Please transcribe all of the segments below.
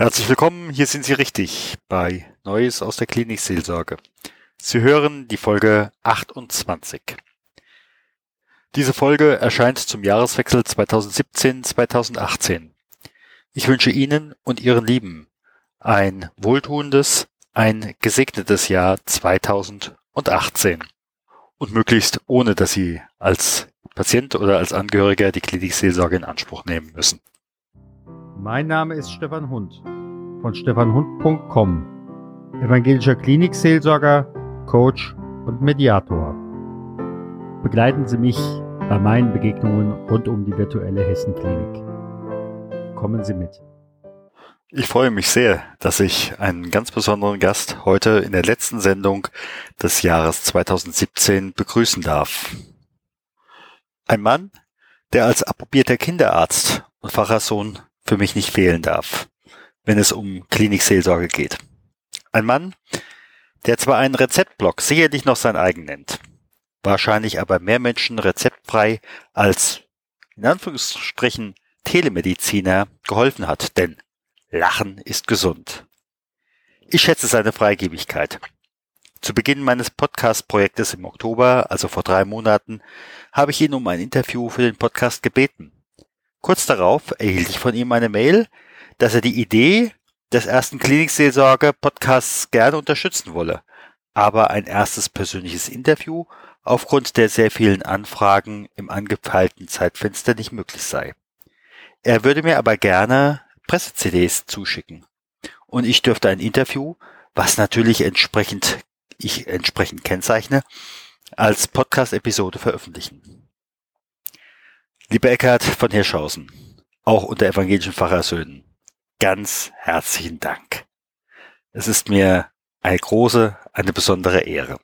Herzlich willkommen, hier sind Sie richtig bei Neues aus der Klinikseelsorge. Sie hören die Folge 28. Diese Folge erscheint zum Jahreswechsel 2017-2018. Ich wünsche Ihnen und Ihren Lieben ein wohltuendes, ein gesegnetes Jahr 2018 und möglichst ohne, dass Sie als Patient oder als Angehöriger die Klinikseelsorge in Anspruch nehmen müssen. Mein Name ist Stefan Hund von stefanhund.com, evangelischer Klinikseelsorger, Coach und Mediator. Begleiten Sie mich bei meinen Begegnungen rund um die virtuelle Hessenklinik. Kommen Sie mit. Ich freue mich sehr, dass ich einen ganz besonderen Gast heute in der letzten Sendung des Jahres 2017 begrüßen darf. Ein Mann, der als approbierter Kinderarzt und Pfarrersohn für mich nicht fehlen darf, wenn es um Klinikseelsorge geht. Ein Mann, der zwar einen Rezeptblock sicherlich noch sein eigen nennt, wahrscheinlich aber mehr Menschen rezeptfrei als in Anführungsstrichen Telemediziner geholfen hat, denn Lachen ist gesund. Ich schätze seine Freigebigkeit. Zu Beginn meines Podcast-Projektes im Oktober, also vor drei Monaten, habe ich ihn um ein Interview für den Podcast gebeten. Kurz darauf erhielt ich von ihm eine Mail, dass er die Idee des ersten Klinikseelsorge-Podcasts gerne unterstützen wolle, aber ein erstes persönliches Interview aufgrund der sehr vielen Anfragen im angepeilten Zeitfenster nicht möglich sei. Er würde mir aber gerne Presse-CDs zuschicken. Und ich dürfte ein Interview, was natürlich entsprechend, ich entsprechend kennzeichne, als Podcast-Episode veröffentlichen. Lieber Eckhard von Hirschhausen, auch unter evangelischen Pfarrersöhnen, ganz herzlichen Dank. Es ist mir eine große, eine besondere Ehre.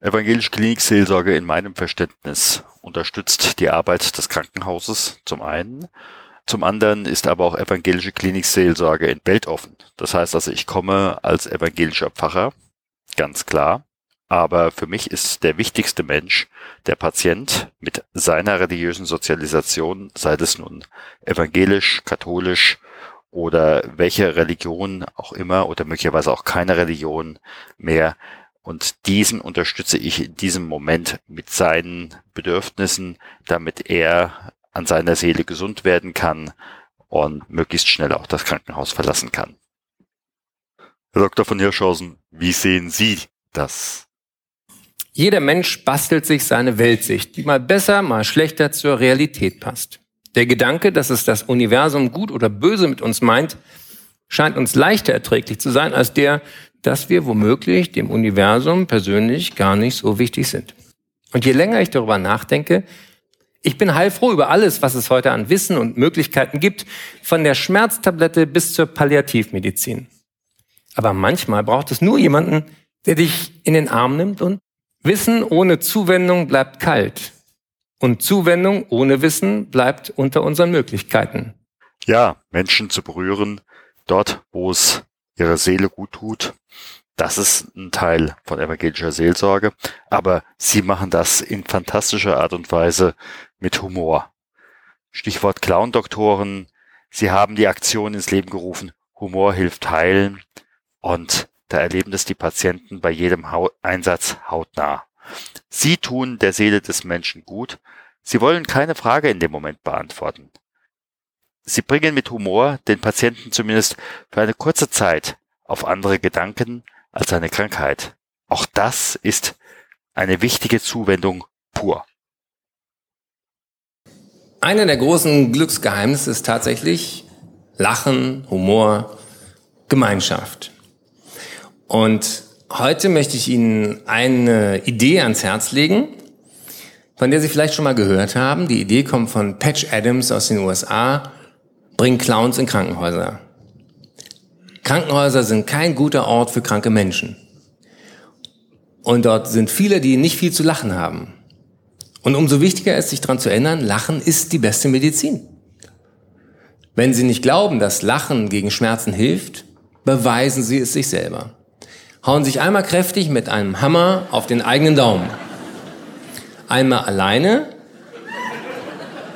Evangelische Klinikseelsorge in meinem Verständnis unterstützt die Arbeit des Krankenhauses zum einen, zum anderen ist aber auch evangelische Klinikseelsorge in weltoffen. Das heißt also, ich komme als evangelischer Pfarrer, ganz klar, aber für mich ist der wichtigste Mensch der Patient mit seiner religiösen Sozialisation, sei es nun evangelisch, katholisch oder welche Religion auch immer oder möglicherweise auch keine Religion mehr. Und diesen unterstütze ich in diesem Moment mit seinen Bedürfnissen, damit er an seiner Seele gesund werden kann und möglichst schnell auch das Krankenhaus verlassen kann. Herr Dr. von Hirschhausen, wie sehen Sie das? Jeder Mensch bastelt sich seine Weltsicht, die mal besser, mal schlechter zur Realität passt. Der Gedanke, dass es das Universum gut oder böse mit uns meint, scheint uns leichter erträglich zu sein als der, dass wir womöglich dem Universum persönlich gar nicht so wichtig sind. Und je länger ich darüber nachdenke, ich bin heilfroh über alles, was es heute an Wissen und Möglichkeiten gibt, von der Schmerztablette bis zur Palliativmedizin. Aber manchmal braucht es nur jemanden, der dich in den Arm nimmt und Wissen ohne Zuwendung bleibt kalt. Und Zuwendung ohne Wissen bleibt unter unseren Möglichkeiten. Ja, Menschen zu berühren, dort, wo es ihrer Seele gut tut, das ist ein Teil von evangelischer Seelsorge. Aber sie machen das in fantastischer Art und Weise mit Humor. Stichwort Clown-Doktoren. Sie haben die Aktion ins Leben gerufen. Humor hilft heilen. Und da erleben das die Patienten bei jedem Einsatz hautnah. Sie tun der Seele des Menschen gut. Sie wollen keine Frage in dem Moment beantworten. Sie bringen mit Humor den Patienten zumindest für eine kurze Zeit auf andere Gedanken als seine Krankheit. Auch das ist eine wichtige Zuwendung pur. Einer der großen Glücksgeheimnisse ist tatsächlich Lachen, Humor, Gemeinschaft. Und heute möchte ich Ihnen eine Idee ans Herz legen, von der Sie vielleicht schon mal gehört haben. Die Idee kommt von Patch Adams aus den USA. Bring Clowns in Krankenhäuser. Krankenhäuser sind kein guter Ort für kranke Menschen. Und dort sind viele, die nicht viel zu lachen haben. Und umso wichtiger ist, sich daran zu erinnern, Lachen ist die beste Medizin. Wenn Sie nicht glauben, dass Lachen gegen Schmerzen hilft, beweisen Sie es sich selber hauen sich einmal kräftig mit einem Hammer auf den eigenen Daumen. Einmal alleine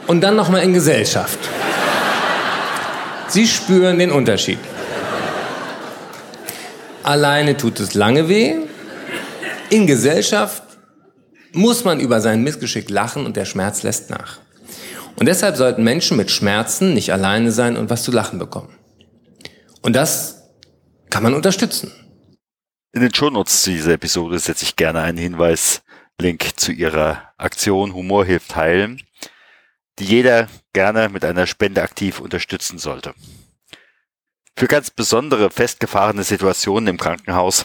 und dann nochmal in Gesellschaft. Sie spüren den Unterschied. Alleine tut es lange weh. In Gesellschaft muss man über sein Missgeschick lachen und der Schmerz lässt nach. Und deshalb sollten Menschen mit Schmerzen nicht alleine sein und was zu lachen bekommen. Und das kann man unterstützen. In den Shownotes zu dieser Episode setze ich gerne einen Hinweis, Link zu ihrer Aktion Humor hilft heilen, die jeder gerne mit einer Spende aktiv unterstützen sollte. Für ganz besondere festgefahrene Situationen im Krankenhaus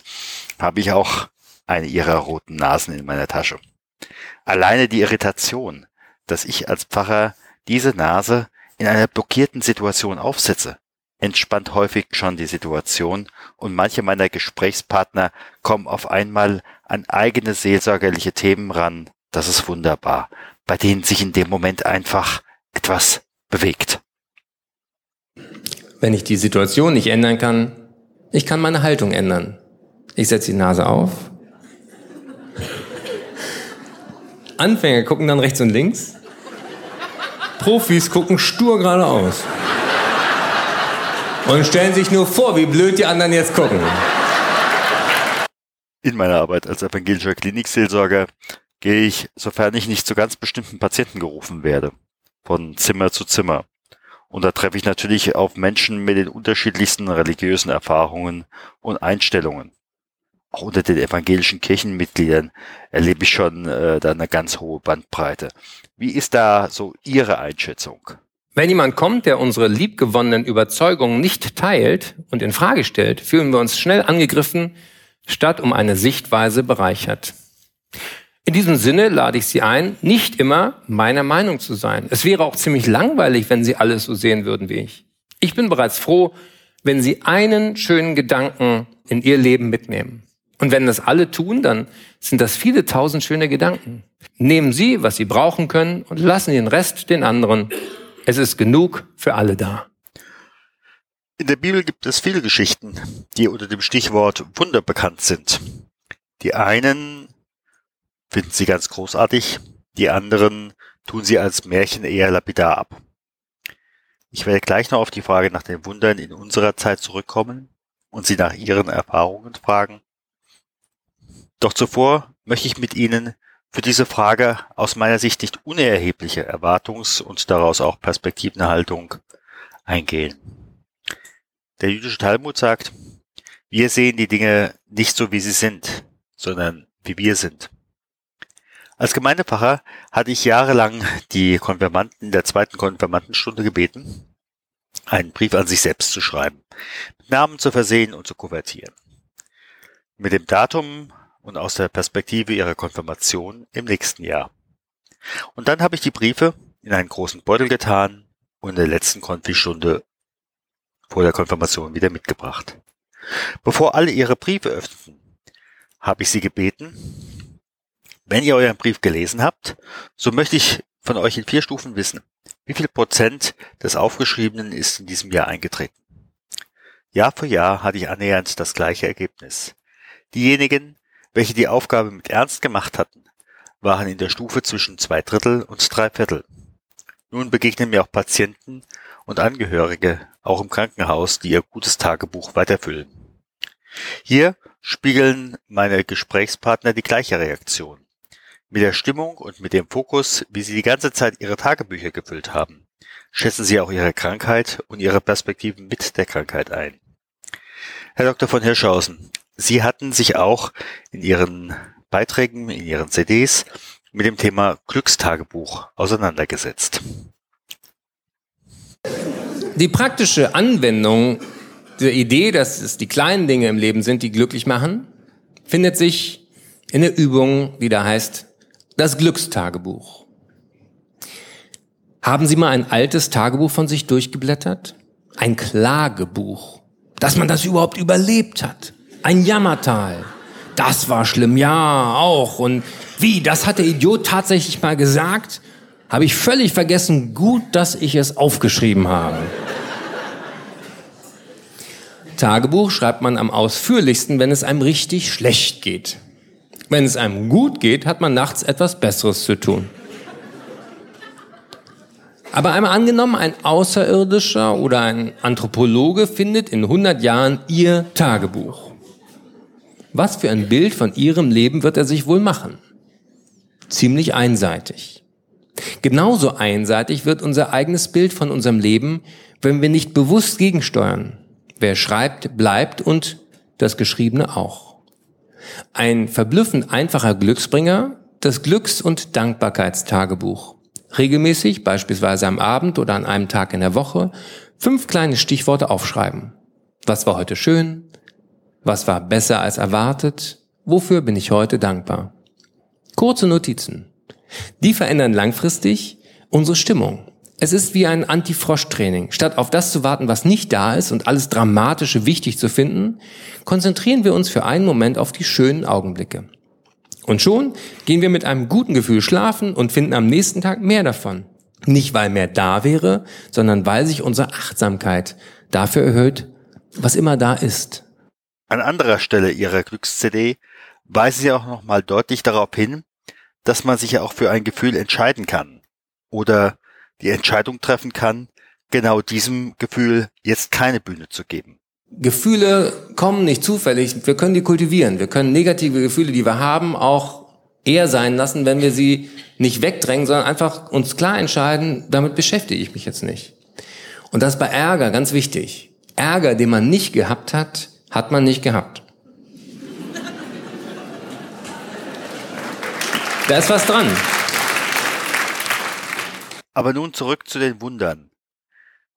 habe ich auch eine ihrer roten Nasen in meiner Tasche. Alleine die Irritation, dass ich als Pfarrer diese Nase in einer blockierten Situation aufsetze, entspannt häufig schon die Situation und manche meiner Gesprächspartner kommen auf einmal an eigene seelsorgerliche Themen ran. Das ist wunderbar, bei denen sich in dem Moment einfach etwas bewegt. Wenn ich die Situation nicht ändern kann, ich kann meine Haltung ändern. Ich setze die Nase auf. Anfänger gucken dann rechts und links. Profis gucken stur geradeaus. Und stellen sich nur vor, wie blöd die anderen jetzt gucken. In meiner Arbeit als evangelischer Klinikseelsorger gehe ich, sofern ich nicht zu ganz bestimmten Patienten gerufen werde, von Zimmer zu Zimmer. Und da treffe ich natürlich auf Menschen mit den unterschiedlichsten religiösen Erfahrungen und Einstellungen. Auch unter den evangelischen Kirchenmitgliedern erlebe ich schon äh, da eine ganz hohe Bandbreite. Wie ist da so Ihre Einschätzung? Wenn jemand kommt, der unsere liebgewonnenen Überzeugungen nicht teilt und in Frage stellt, fühlen wir uns schnell angegriffen, statt um eine Sichtweise bereichert. In diesem Sinne lade ich Sie ein, nicht immer meiner Meinung zu sein. Es wäre auch ziemlich langweilig, wenn Sie alles so sehen würden wie ich. Ich bin bereits froh, wenn Sie einen schönen Gedanken in Ihr Leben mitnehmen. Und wenn das alle tun, dann sind das viele tausend schöne Gedanken. Nehmen Sie, was Sie brauchen können und lassen den Rest den anderen. Es ist genug für alle da. In der Bibel gibt es viele Geschichten, die unter dem Stichwort Wunder bekannt sind. Die einen finden sie ganz großartig, die anderen tun sie als Märchen eher lapidar ab. Ich werde gleich noch auf die Frage nach den Wundern in unserer Zeit zurückkommen und Sie nach Ihren Erfahrungen fragen. Doch zuvor möchte ich mit Ihnen für diese Frage aus meiner Sicht nicht unerhebliche Erwartungs- und daraus auch Perspektivenhaltung eingehen. Der jüdische Talmud sagt, wir sehen die Dinge nicht so, wie sie sind, sondern wie wir sind. Als Gemeindepfarrer hatte ich jahrelang die Konfirmanden der zweiten Konfirmandenstunde gebeten, einen Brief an sich selbst zu schreiben, mit Namen zu versehen und zu kuvertieren. Mit dem Datum und aus der Perspektive ihrer Konfirmation im nächsten Jahr. Und dann habe ich die Briefe in einen großen Beutel getan und in der letzten Konfistunde vor der Konfirmation wieder mitgebracht. Bevor alle ihre Briefe öffneten, habe ich sie gebeten, wenn ihr euren Brief gelesen habt, so möchte ich von euch in vier Stufen wissen, wie viel Prozent des Aufgeschriebenen ist in diesem Jahr eingetreten. Jahr für Jahr hatte ich annähernd das gleiche Ergebnis. Diejenigen, welche die Aufgabe mit Ernst gemacht hatten, waren in der Stufe zwischen zwei Drittel und drei Viertel. Nun begegnen mir auch Patienten und Angehörige, auch im Krankenhaus, die ihr gutes Tagebuch weiterfüllen. Hier spiegeln meine Gesprächspartner die gleiche Reaktion. Mit der Stimmung und mit dem Fokus, wie Sie die ganze Zeit Ihre Tagebücher gefüllt haben, schätzen Sie auch Ihre Krankheit und Ihre Perspektiven mit der Krankheit ein. Herr Dr. von Hirschhausen, Sie hatten sich auch in Ihren Beiträgen, in Ihren CDs mit dem Thema Glückstagebuch auseinandergesetzt. Die praktische Anwendung der Idee, dass es die kleinen Dinge im Leben sind, die glücklich machen, findet sich in der Übung, die da heißt das Glückstagebuch. Haben Sie mal ein altes Tagebuch von sich durchgeblättert? Ein Klagebuch. Dass man das überhaupt überlebt hat. Ein Jammertal. Das war schlimm, ja, auch. Und wie, das hat der Idiot tatsächlich mal gesagt? Habe ich völlig vergessen. Gut, dass ich es aufgeschrieben habe. Tagebuch schreibt man am ausführlichsten, wenn es einem richtig schlecht geht. Wenn es einem gut geht, hat man nachts etwas Besseres zu tun. Aber einmal angenommen, ein Außerirdischer oder ein Anthropologe findet in 100 Jahren Ihr Tagebuch. Was für ein Bild von Ihrem Leben wird er sich wohl machen? Ziemlich einseitig. Genauso einseitig wird unser eigenes Bild von unserem Leben, wenn wir nicht bewusst gegensteuern. Wer schreibt, bleibt und das Geschriebene auch. Ein verblüffend einfacher Glücksbringer, das Glücks- und Dankbarkeitstagebuch. Regelmäßig, beispielsweise am Abend oder an einem Tag in der Woche, fünf kleine Stichworte aufschreiben. Was war heute schön? Was war besser als erwartet? Wofür bin ich heute dankbar? Kurze Notizen. Die verändern langfristig unsere Stimmung. Es ist wie ein Anti-Frosch-Training. Statt auf das zu warten, was nicht da ist und alles Dramatische wichtig zu finden, konzentrieren wir uns für einen Moment auf die schönen Augenblicke. Und schon gehen wir mit einem guten Gefühl schlafen und finden am nächsten Tag mehr davon. Nicht weil mehr da wäre, sondern weil sich unsere Achtsamkeit dafür erhöht, was immer da ist. An anderer Stelle ihrer Glücks-CD weisen sie auch nochmal deutlich darauf hin, dass man sich ja auch für ein Gefühl entscheiden kann. Oder die Entscheidung treffen kann, genau diesem Gefühl jetzt keine Bühne zu geben. Gefühle kommen nicht zufällig. Wir können die kultivieren. Wir können negative Gefühle, die wir haben, auch eher sein lassen, wenn wir sie nicht wegdrängen, sondern einfach uns klar entscheiden, damit beschäftige ich mich jetzt nicht. Und das bei Ärger ganz wichtig. Ärger, den man nicht gehabt hat, hat man nicht gehabt. Da ist was dran. Aber nun zurück zu den Wundern.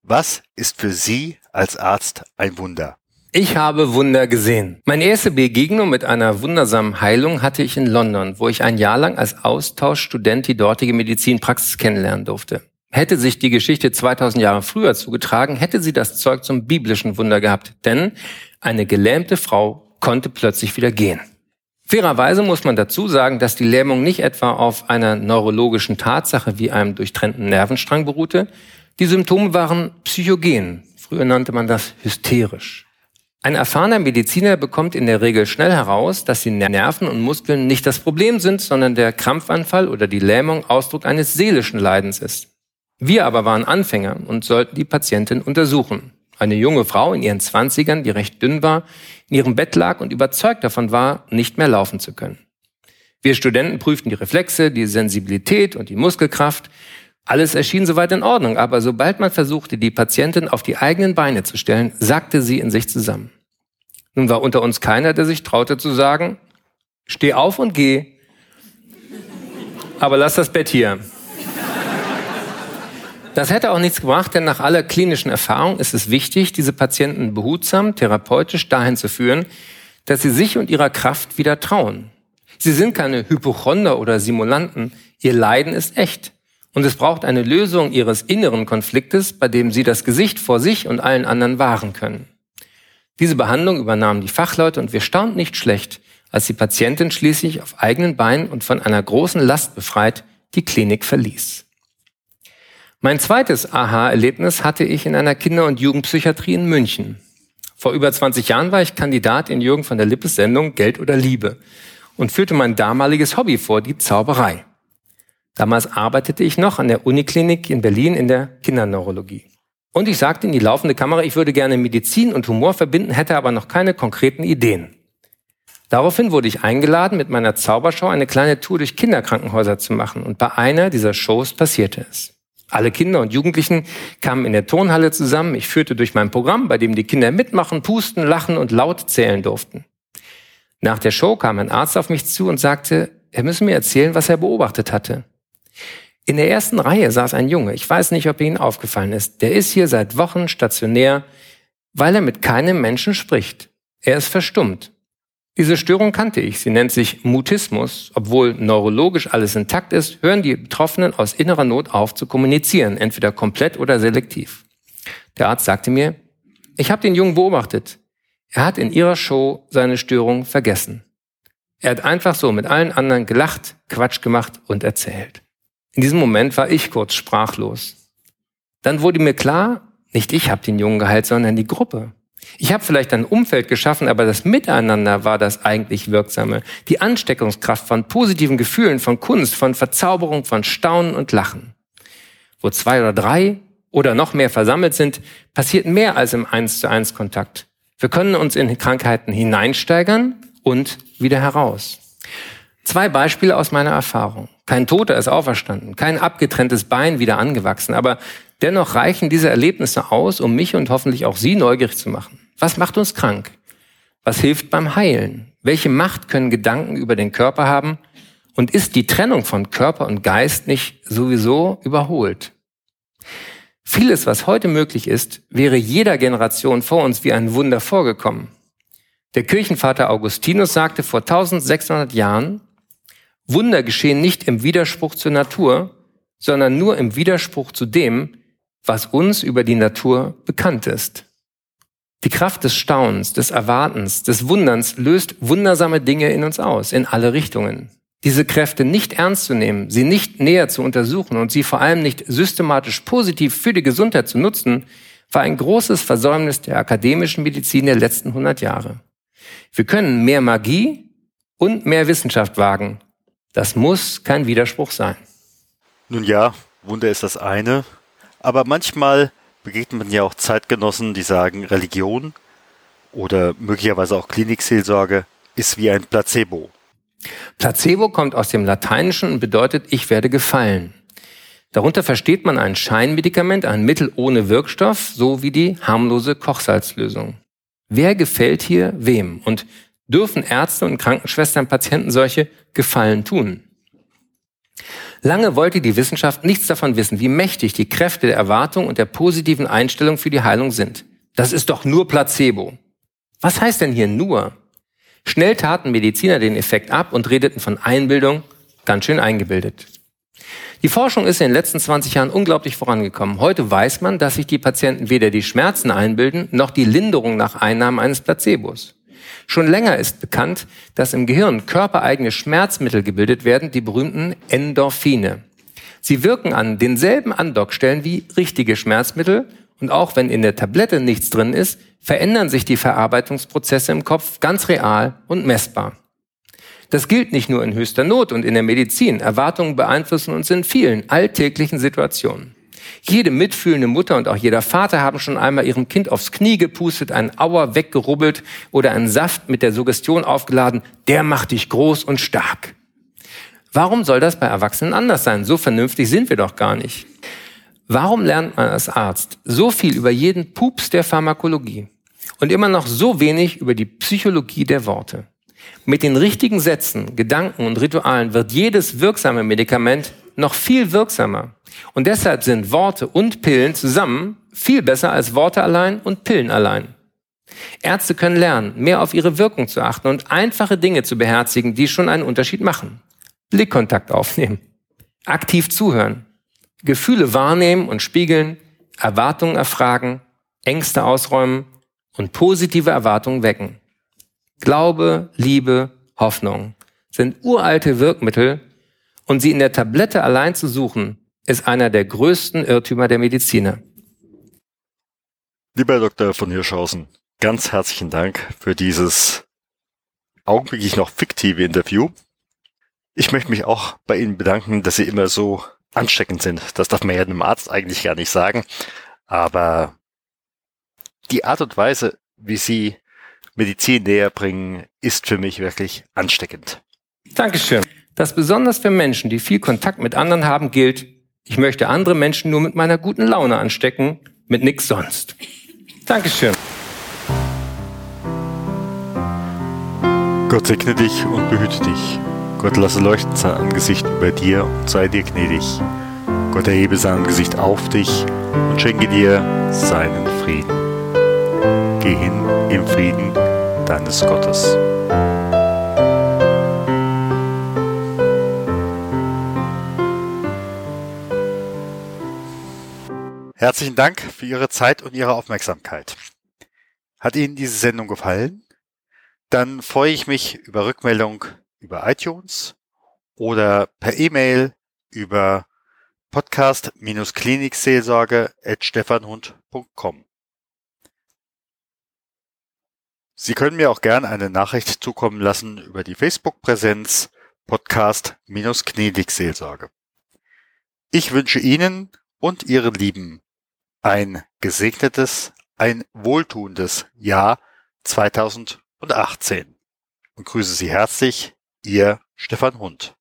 Was ist für Sie als Arzt ein Wunder? Ich habe Wunder gesehen. Meine erste Begegnung mit einer wundersamen Heilung hatte ich in London, wo ich ein Jahr lang als Austauschstudent die dortige Medizinpraxis kennenlernen durfte. Hätte sich die Geschichte 2000 Jahre früher zugetragen, hätte sie das Zeug zum biblischen Wunder gehabt, denn eine gelähmte Frau konnte plötzlich wieder gehen. Fairerweise muss man dazu sagen, dass die Lähmung nicht etwa auf einer neurologischen Tatsache wie einem durchtrennten Nervenstrang beruhte. Die Symptome waren psychogen. Früher nannte man das hysterisch. Ein erfahrener Mediziner bekommt in der Regel schnell heraus, dass die Nerven und Muskeln nicht das Problem sind, sondern der Krampfanfall oder die Lähmung Ausdruck eines seelischen Leidens ist. Wir aber waren Anfänger und sollten die Patientin untersuchen. Eine junge Frau in ihren Zwanzigern, die recht dünn war, in ihrem Bett lag und überzeugt davon war, nicht mehr laufen zu können. Wir Studenten prüften die Reflexe, die Sensibilität und die Muskelkraft. Alles erschien soweit in Ordnung, aber sobald man versuchte, die Patientin auf die eigenen Beine zu stellen, sackte sie in sich zusammen. Nun war unter uns keiner, der sich traute zu sagen, steh auf und geh, aber lass das Bett hier. Das hätte auch nichts gebracht, denn nach aller klinischen Erfahrung ist es wichtig, diese Patienten behutsam, therapeutisch dahin zu führen, dass sie sich und ihrer Kraft wieder trauen. Sie sind keine Hypochonder oder Simulanten. Ihr Leiden ist echt. Und es braucht eine Lösung ihres inneren Konfliktes, bei dem sie das Gesicht vor sich und allen anderen wahren können. Diese Behandlung übernahmen die Fachleute und wir staunten nicht schlecht, als die Patientin schließlich auf eigenen Beinen und von einer großen Last befreit die Klinik verließ. Mein zweites Aha-Erlebnis hatte ich in einer Kinder- und Jugendpsychiatrie in München. Vor über 20 Jahren war ich Kandidat in Jürgen von der Lippes Sendung Geld oder Liebe und führte mein damaliges Hobby vor, die Zauberei. Damals arbeitete ich noch an der Uniklinik in Berlin in der Kinderneurologie. Und ich sagte in die laufende Kamera, ich würde gerne Medizin und Humor verbinden, hätte aber noch keine konkreten Ideen. Daraufhin wurde ich eingeladen, mit meiner Zaubershow eine kleine Tour durch Kinderkrankenhäuser zu machen. Und bei einer dieser Shows passierte es. Alle Kinder und Jugendlichen kamen in der Turnhalle zusammen. Ich führte durch mein Programm, bei dem die Kinder mitmachen, pusten, lachen und laut zählen durften. Nach der Show kam ein Arzt auf mich zu und sagte, er müsse mir erzählen, was er beobachtet hatte. In der ersten Reihe saß ein Junge. Ich weiß nicht, ob Ihnen aufgefallen ist. Der ist hier seit Wochen stationär, weil er mit keinem Menschen spricht. Er ist verstummt. Diese Störung kannte ich. Sie nennt sich Mutismus. Obwohl neurologisch alles intakt ist, hören die Betroffenen aus innerer Not auf zu kommunizieren, entweder komplett oder selektiv. Der Arzt sagte mir, ich habe den Jungen beobachtet. Er hat in ihrer Show seine Störung vergessen. Er hat einfach so mit allen anderen gelacht, Quatsch gemacht und erzählt. In diesem Moment war ich kurz sprachlos. Dann wurde mir klar, nicht ich habe den Jungen geheilt, sondern die Gruppe. Ich habe vielleicht ein Umfeld geschaffen, aber das Miteinander war das eigentlich Wirksame. Die Ansteckungskraft von positiven Gefühlen, von Kunst, von Verzauberung, von Staunen und Lachen. Wo zwei oder drei oder noch mehr versammelt sind, passiert mehr als im 1 zu 1 Kontakt. Wir können uns in Krankheiten hineinsteigern und wieder heraus. Zwei Beispiele aus meiner Erfahrung. Kein Toter ist auferstanden, kein abgetrenntes Bein wieder angewachsen, aber dennoch reichen diese Erlebnisse aus, um mich und hoffentlich auch Sie neugierig zu machen. Was macht uns krank? Was hilft beim Heilen? Welche Macht können Gedanken über den Körper haben? Und ist die Trennung von Körper und Geist nicht sowieso überholt? Vieles, was heute möglich ist, wäre jeder Generation vor uns wie ein Wunder vorgekommen. Der Kirchenvater Augustinus sagte vor 1600 Jahren, Wunder geschehen nicht im Widerspruch zur Natur, sondern nur im Widerspruch zu dem, was uns über die Natur bekannt ist. Die Kraft des Staunens, des Erwartens, des Wunderns löst wundersame Dinge in uns aus, in alle Richtungen. Diese Kräfte nicht ernst zu nehmen, sie nicht näher zu untersuchen und sie vor allem nicht systematisch positiv für die Gesundheit zu nutzen, war ein großes Versäumnis der akademischen Medizin der letzten 100 Jahre. Wir können mehr Magie und mehr Wissenschaft wagen. Das muss kein Widerspruch sein. Nun ja, Wunder ist das eine, aber manchmal begegnet man ja auch Zeitgenossen, die sagen, Religion oder möglicherweise auch Klinikseelsorge ist wie ein Placebo. Placebo kommt aus dem Lateinischen und bedeutet, ich werde gefallen. Darunter versteht man ein Scheinmedikament, ein Mittel ohne Wirkstoff, so wie die harmlose Kochsalzlösung. Wer gefällt hier wem? Und dürfen Ärzte und Krankenschwestern Patienten solche Gefallen tun? Lange wollte die Wissenschaft nichts davon wissen, wie mächtig die Kräfte der Erwartung und der positiven Einstellung für die Heilung sind. Das ist doch nur Placebo. Was heißt denn hier nur? Schnell taten Mediziner den Effekt ab und redeten von Einbildung, ganz schön eingebildet. Die Forschung ist in den letzten 20 Jahren unglaublich vorangekommen. Heute weiß man, dass sich die Patienten weder die Schmerzen einbilden, noch die Linderung nach Einnahmen eines Placebos. Schon länger ist bekannt, dass im Gehirn körpereigene Schmerzmittel gebildet werden, die berühmten Endorphine. Sie wirken an denselben Andockstellen wie richtige Schmerzmittel und auch wenn in der Tablette nichts drin ist, verändern sich die Verarbeitungsprozesse im Kopf ganz real und messbar. Das gilt nicht nur in höchster Not und in der Medizin. Erwartungen beeinflussen uns in vielen alltäglichen Situationen. Jede mitfühlende Mutter und auch jeder Vater haben schon einmal ihrem Kind aufs Knie gepustet, einen Auer weggerubbelt oder einen Saft mit der Suggestion aufgeladen, der macht dich groß und stark. Warum soll das bei Erwachsenen anders sein? So vernünftig sind wir doch gar nicht. Warum lernt man als Arzt so viel über jeden Pups der Pharmakologie und immer noch so wenig über die Psychologie der Worte? Mit den richtigen Sätzen, Gedanken und Ritualen wird jedes wirksame Medikament noch viel wirksamer. Und deshalb sind Worte und Pillen zusammen viel besser als Worte allein und Pillen allein. Ärzte können lernen, mehr auf ihre Wirkung zu achten und einfache Dinge zu beherzigen, die schon einen Unterschied machen. Blickkontakt aufnehmen, aktiv zuhören, Gefühle wahrnehmen und spiegeln, Erwartungen erfragen, Ängste ausräumen und positive Erwartungen wecken. Glaube, Liebe, Hoffnung sind uralte Wirkmittel und sie in der Tablette allein zu suchen, ist einer der größten Irrtümer der Mediziner. Lieber Dr. von Hirschhausen, ganz herzlichen Dank für dieses augenblicklich noch fiktive Interview. Ich möchte mich auch bei Ihnen bedanken, dass Sie immer so ansteckend sind. Das darf man ja einem Arzt eigentlich gar nicht sagen. Aber die Art und Weise, wie Sie Medizin näher bringen, ist für mich wirklich ansteckend. Dankeschön. Das besonders für Menschen, die viel Kontakt mit anderen haben, gilt, ich möchte andere Menschen nur mit meiner guten Laune anstecken, mit nix sonst. Dankeschön. Gott segne dich und behüte dich. Gott lasse leuchten sein Angesicht über dir und sei dir gnädig. Gott erhebe sein Angesicht auf dich und schenke dir seinen Frieden. Geh hin im Frieden deines Gottes. Herzlichen Dank für Ihre Zeit und Ihre Aufmerksamkeit. Hat Ihnen diese Sendung gefallen? Dann freue ich mich über Rückmeldung über iTunes oder per E-Mail über podcast-klinikseelsorge.stefanhund.com. Sie können mir auch gerne eine Nachricht zukommen lassen über die Facebook-Präsenz Podcast-Klinikseelsorge. Ich wünsche Ihnen und Ihren Lieben ein gesegnetes, ein wohltuendes Jahr 2018 und grüße Sie herzlich, Ihr Stefan Hund.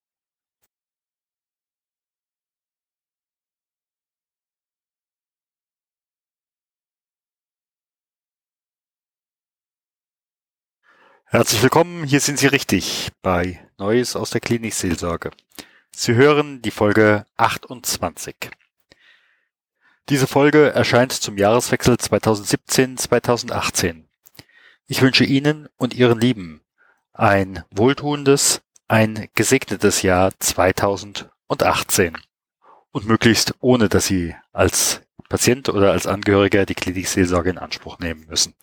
Herzlich willkommen, hier sind Sie richtig bei Neues aus der Klinikseelsorge. Sie hören die Folge 28. Diese Folge erscheint zum Jahreswechsel 2017-2018. Ich wünsche Ihnen und Ihren Lieben ein wohltuendes, ein gesegnetes Jahr 2018 und möglichst ohne, dass Sie als Patient oder als Angehöriger die Klinikseelsorge in Anspruch nehmen müssen.